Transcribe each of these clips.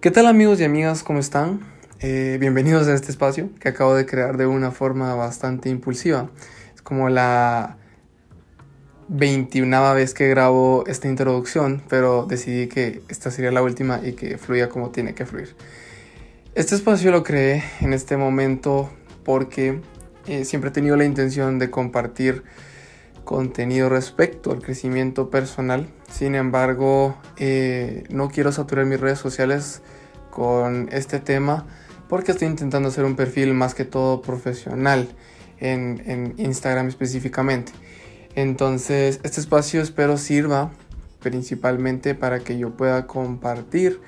¿Qué tal amigos y amigas? ¿Cómo están? Eh, bienvenidos a este espacio que acabo de crear de una forma bastante impulsiva. Es como la 21 vez que grabo esta introducción, pero decidí que esta sería la última y que fluya como tiene que fluir. Este espacio lo creé en este momento porque eh, siempre he tenido la intención de compartir contenido respecto al crecimiento personal. Sin embargo, eh, no quiero saturar mis redes sociales con este tema porque estoy intentando hacer un perfil más que todo profesional en, en Instagram específicamente. Entonces, este espacio espero sirva principalmente para que yo pueda compartir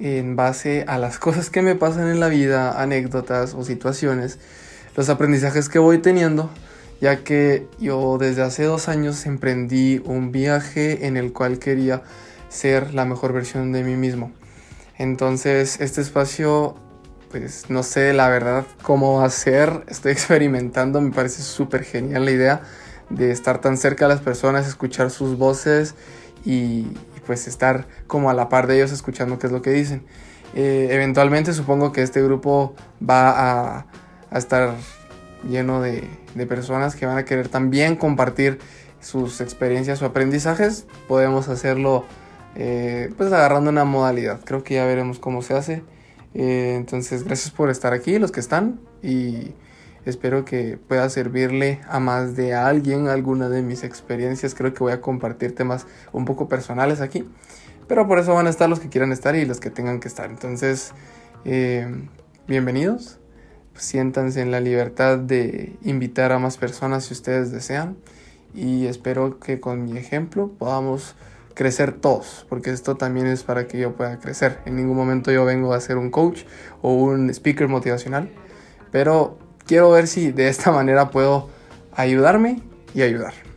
en base a las cosas que me pasan en la vida, anécdotas o situaciones, los aprendizajes que voy teniendo ya que yo desde hace dos años emprendí un viaje en el cual quería ser la mejor versión de mí mismo. Entonces este espacio, pues no sé la verdad cómo va a ser, estoy experimentando, me parece súper genial la idea de estar tan cerca de las personas, escuchar sus voces y, pues estar como a la par de ellos escuchando qué es lo que dicen. Eh, eventualmente supongo que este grupo va a, a estar lleno de, personas que van a querer también compartir sus experiencias o aprendizajes, podemos hacerlo eh, pues agarrando una modalidad. Creo que ya veremos cómo se hace. Eh, entonces, gracias por estar aquí, los que están, y espero que pueda servirle a más de alguien alguna de mis experiencias. Creo que voy a compartir temas un poco personales aquí, pero por eso van a estar los que quieran estar y los que tengan que estar. Entonces, eh, bienvenidos siéntanse en la libertad de invitar a más personas si ustedes desean y espero que con mi ejemplo podamos crecer todos, porque esto también es para que yo pueda crecer. En ningún momento yo vengo a ser un coach o un speaker motivacional, pero quiero ver si de esta manera puedo ayudarme y ayudar.